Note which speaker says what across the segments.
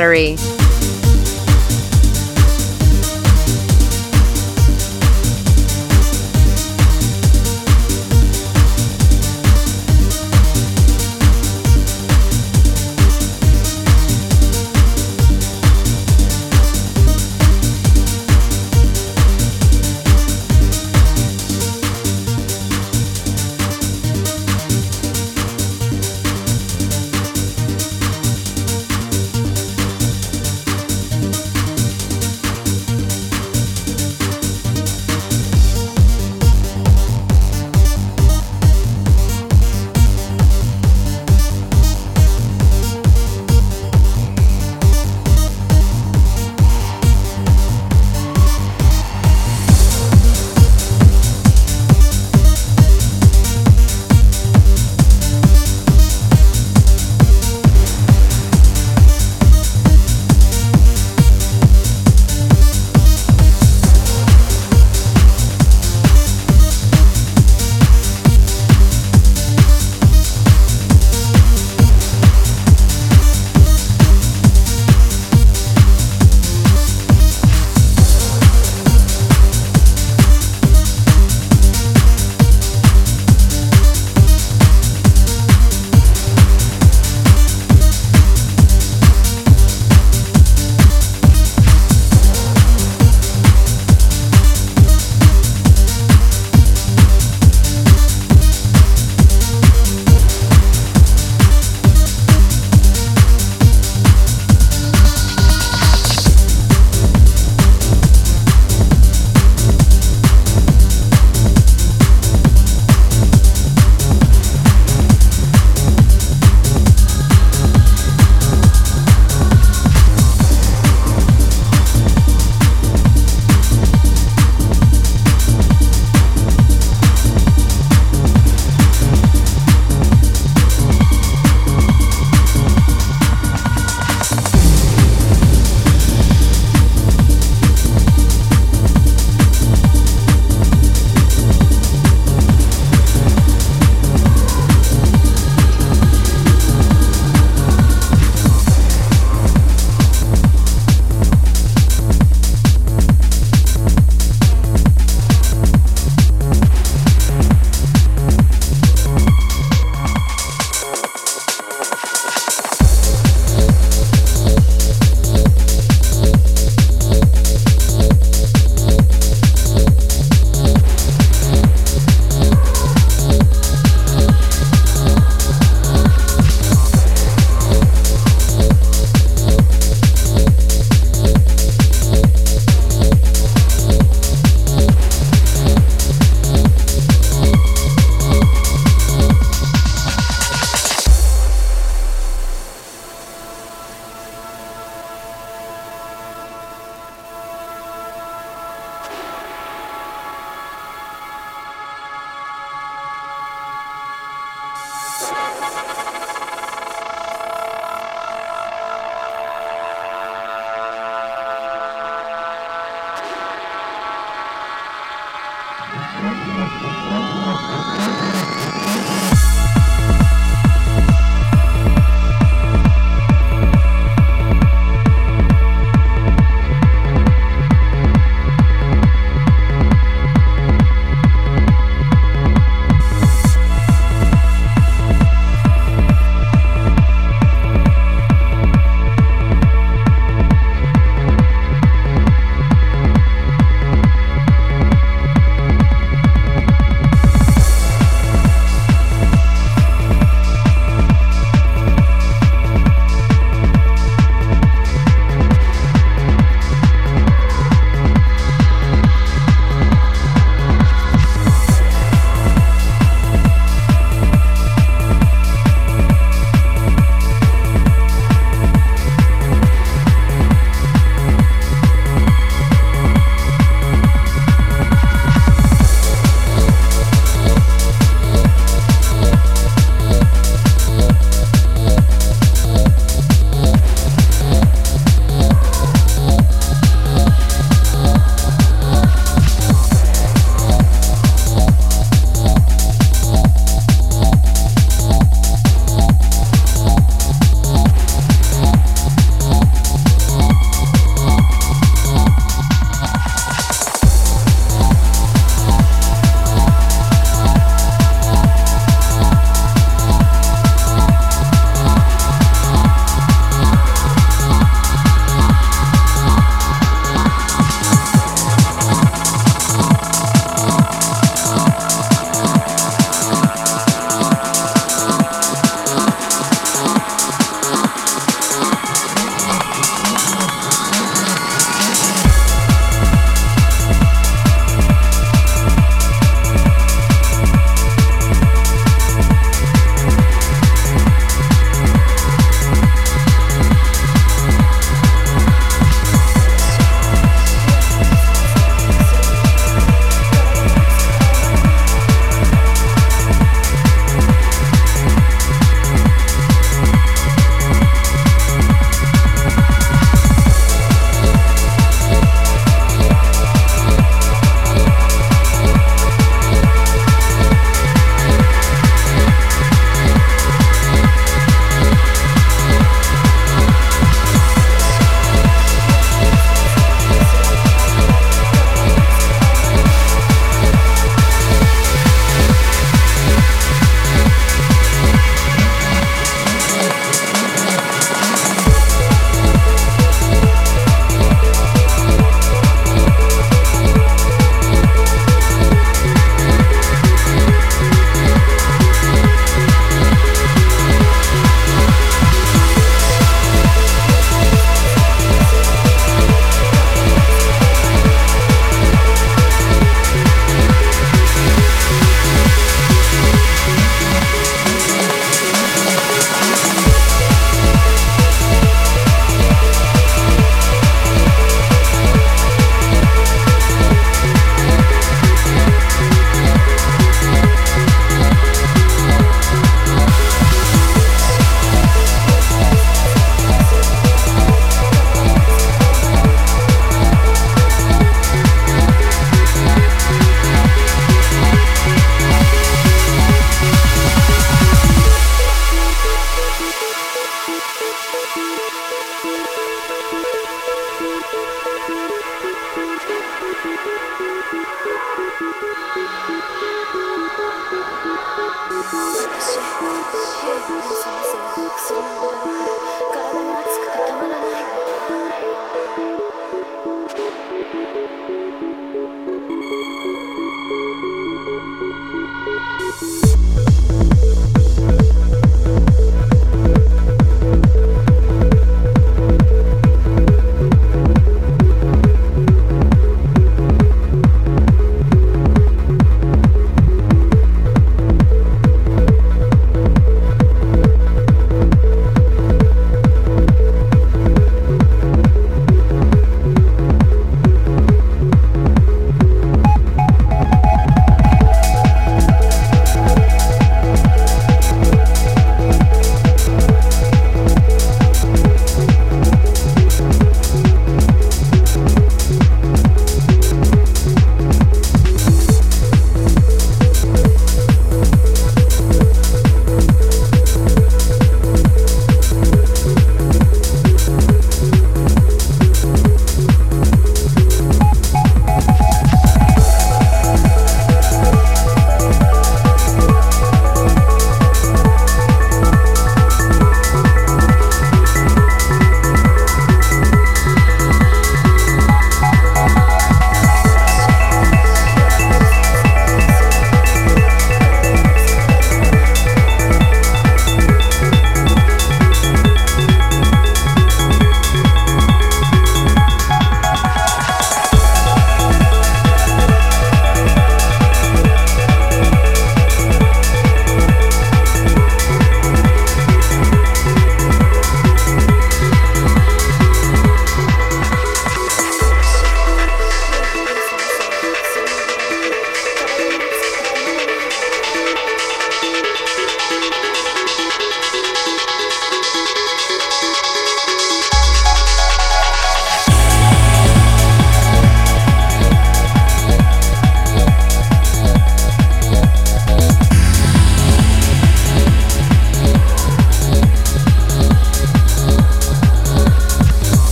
Speaker 1: battery.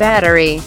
Speaker 1: Battery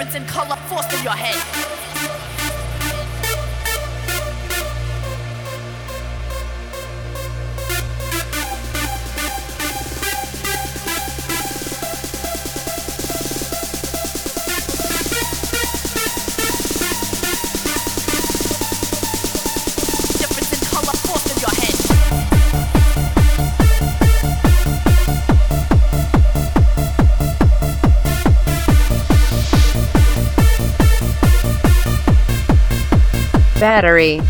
Speaker 2: Difference in color forced in your head.
Speaker 3: Battery,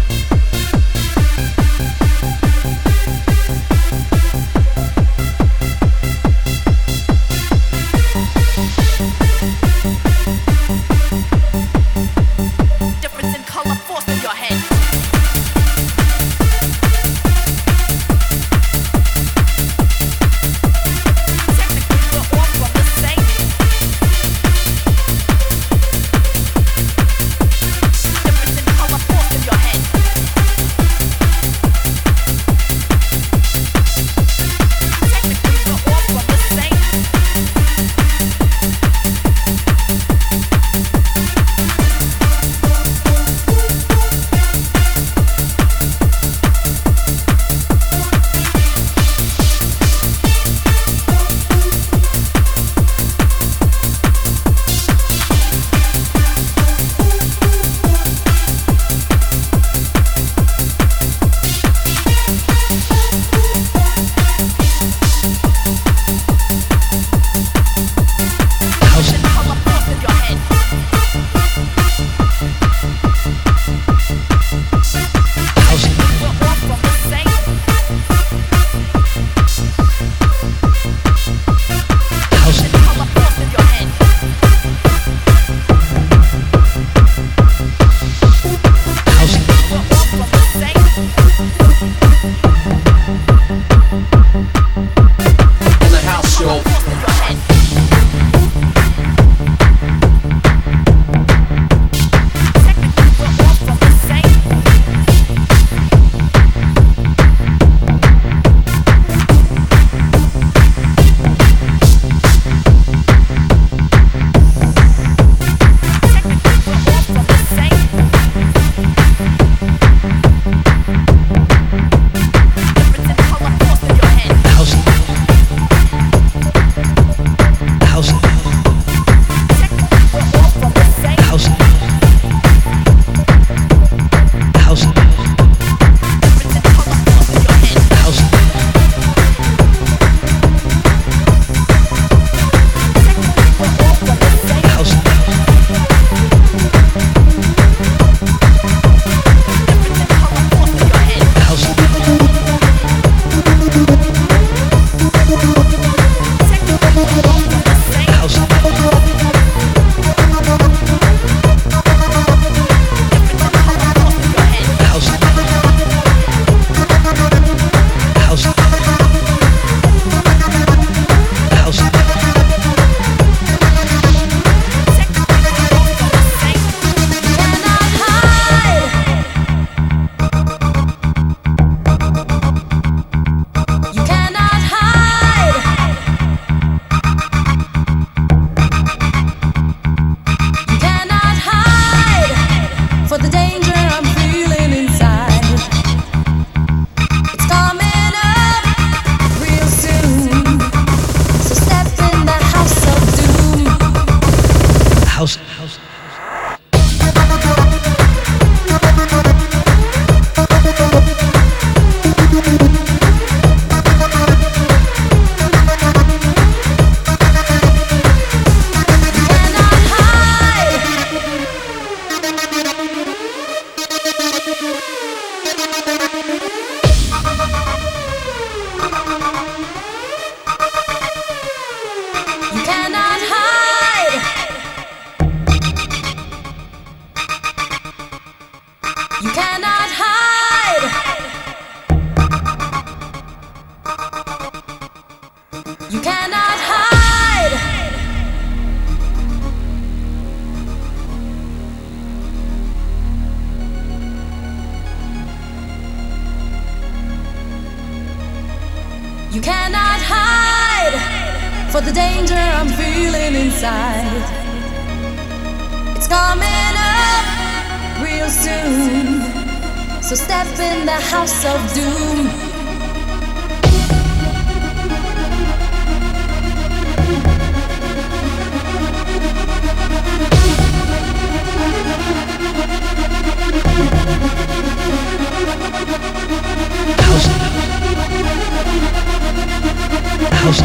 Speaker 4: house.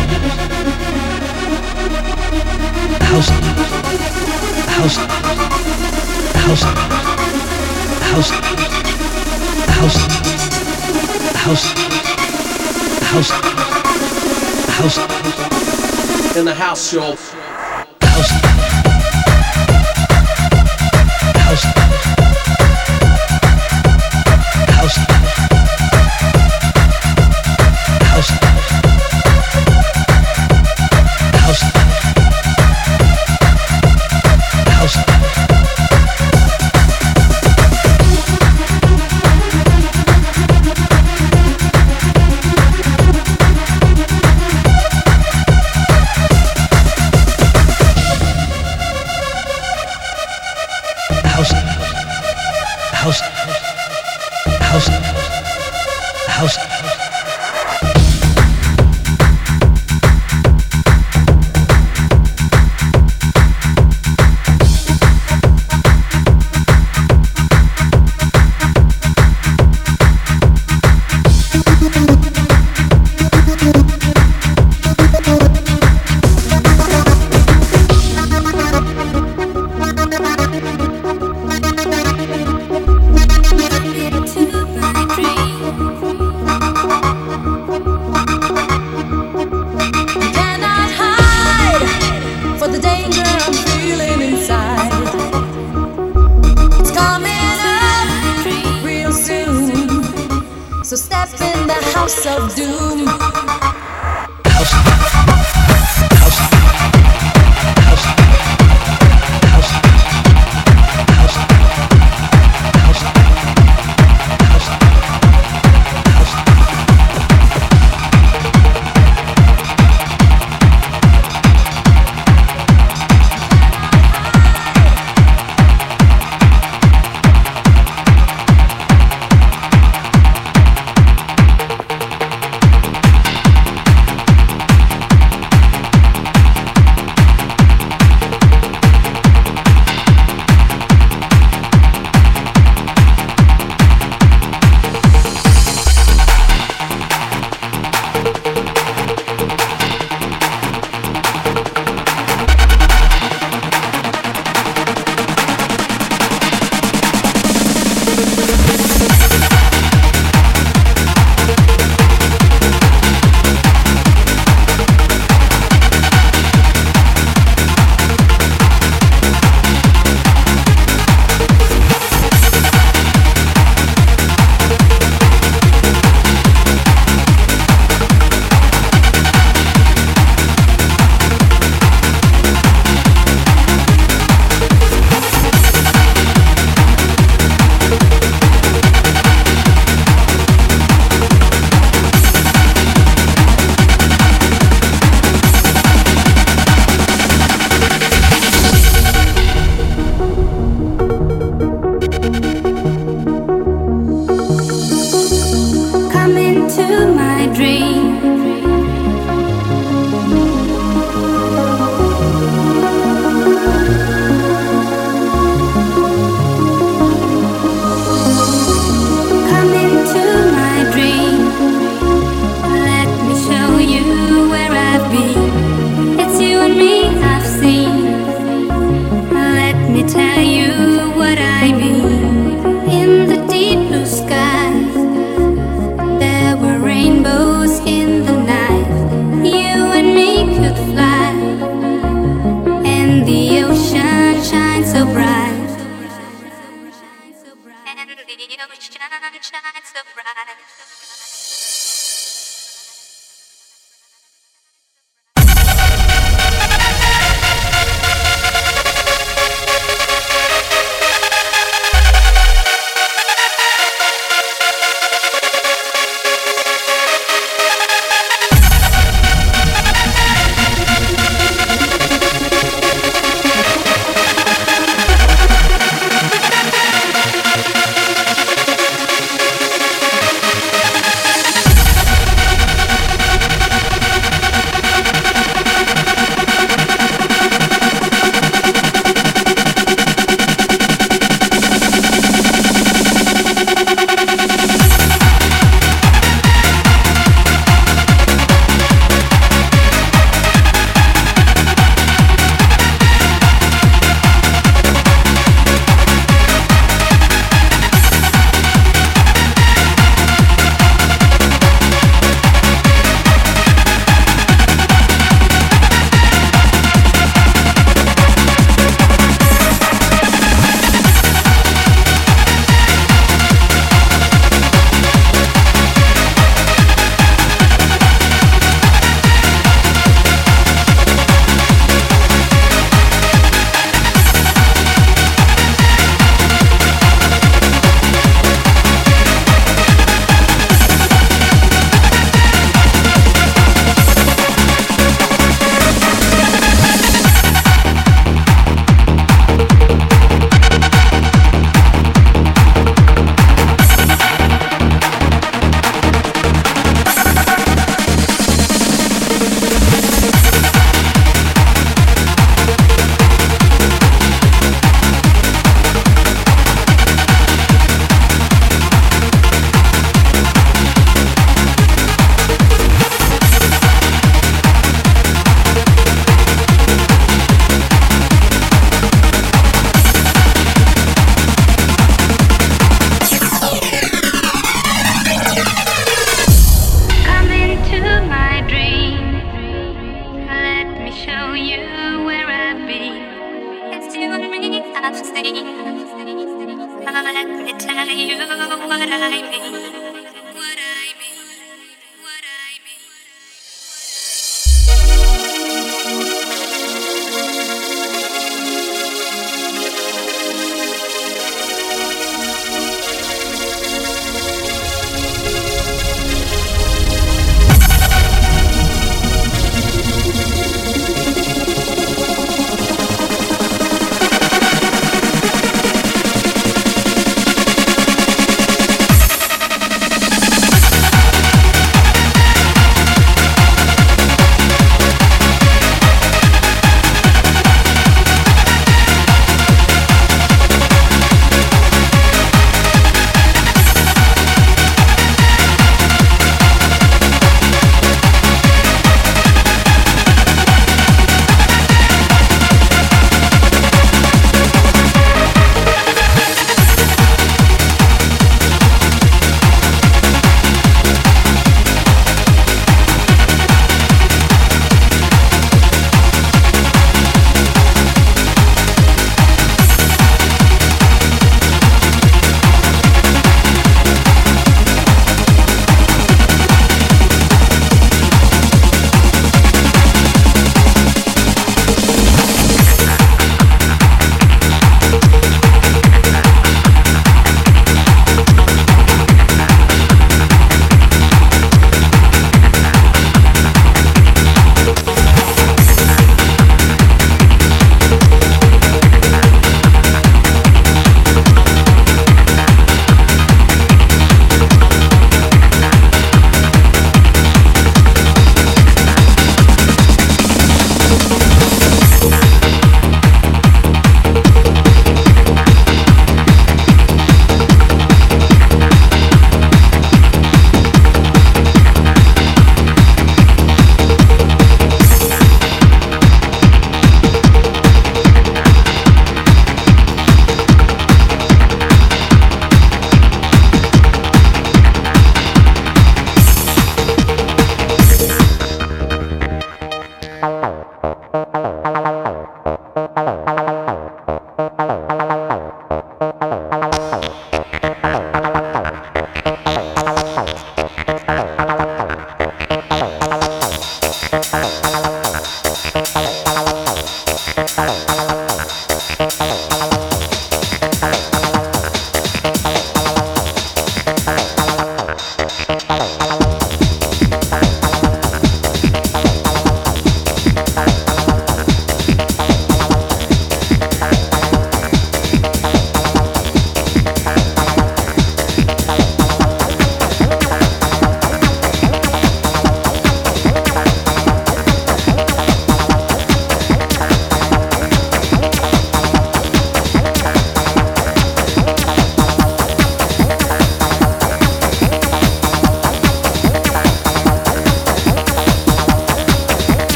Speaker 5: House. House. House. House. House. House. House. House.
Speaker 6: In the house show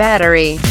Speaker 1: Battery.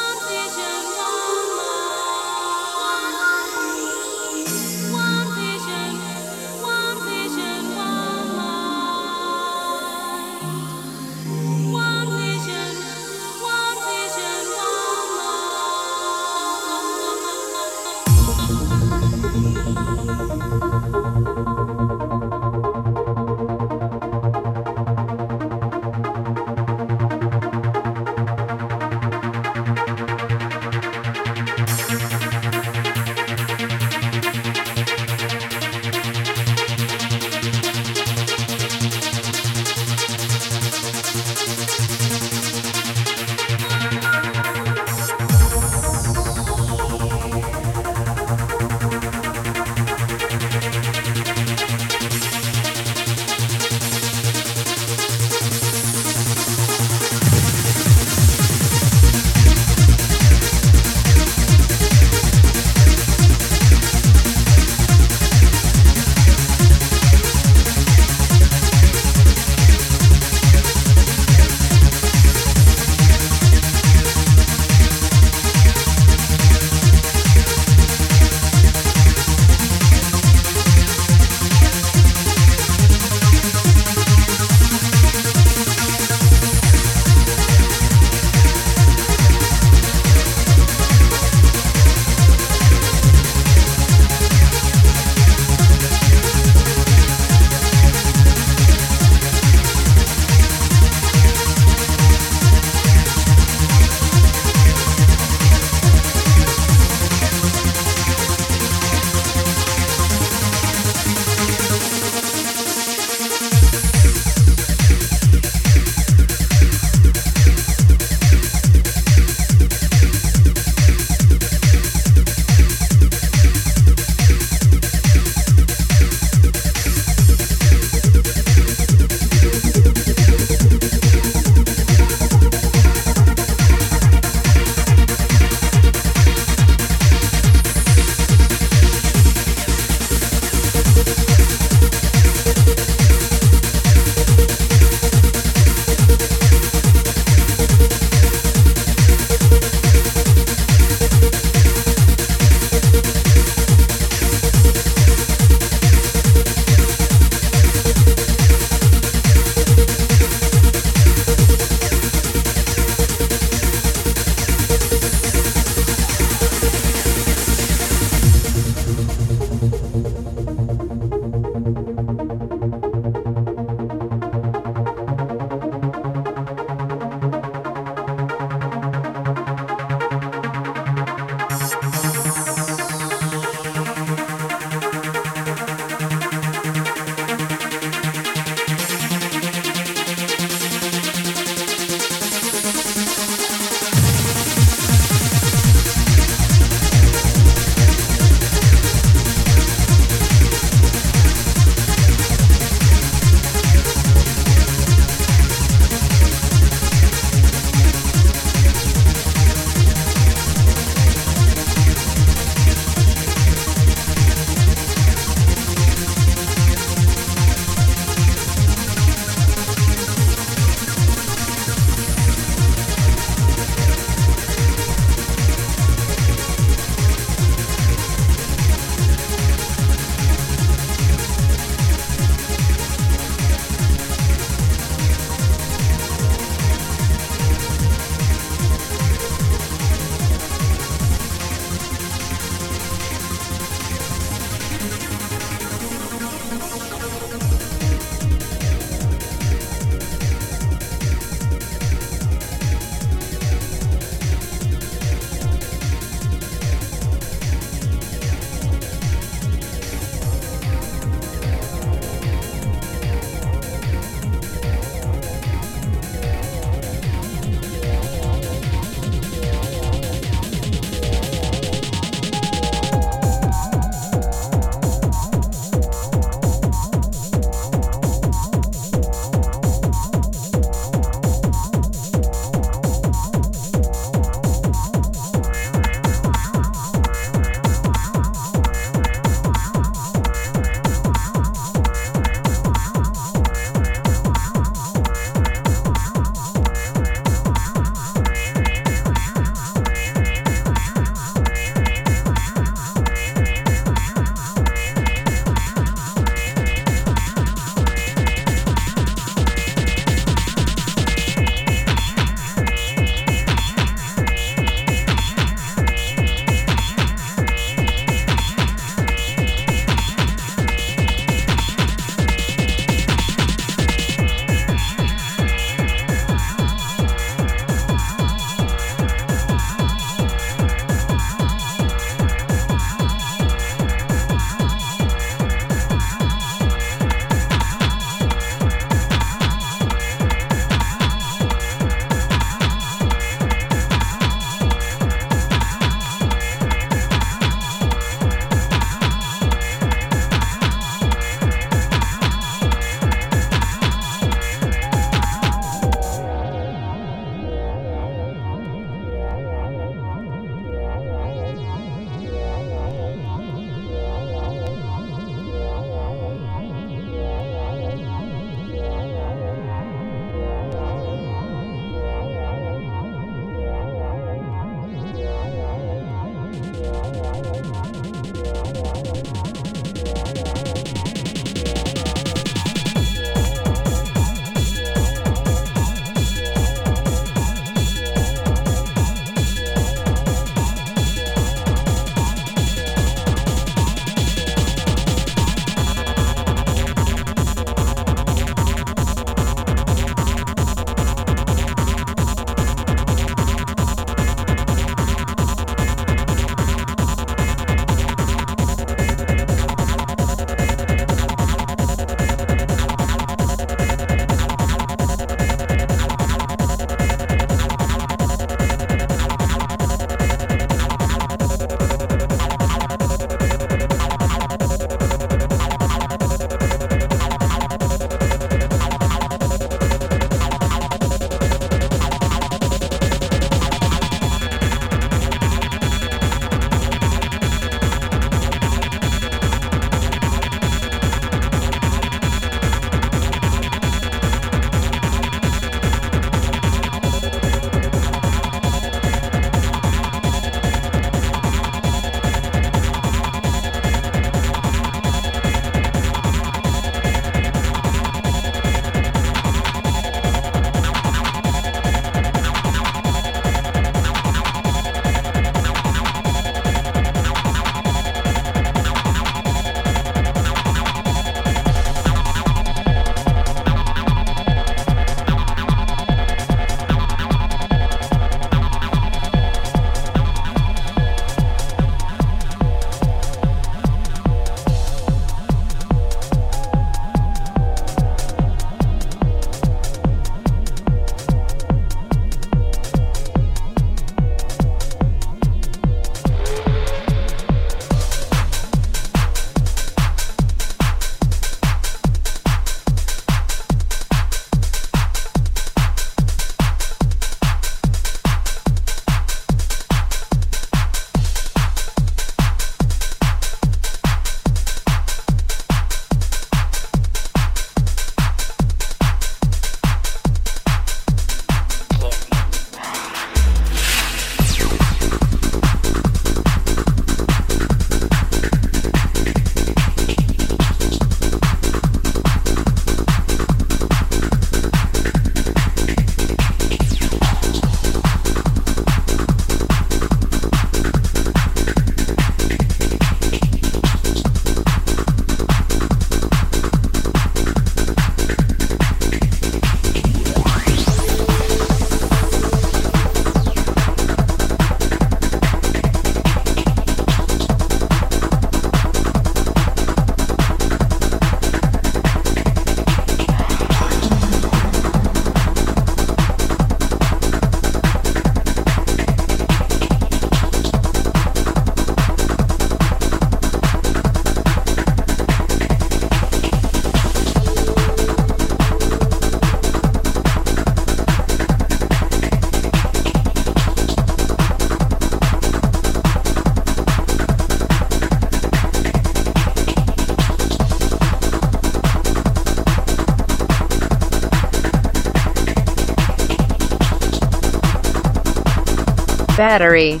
Speaker 1: Battery.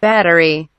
Speaker 1: Battery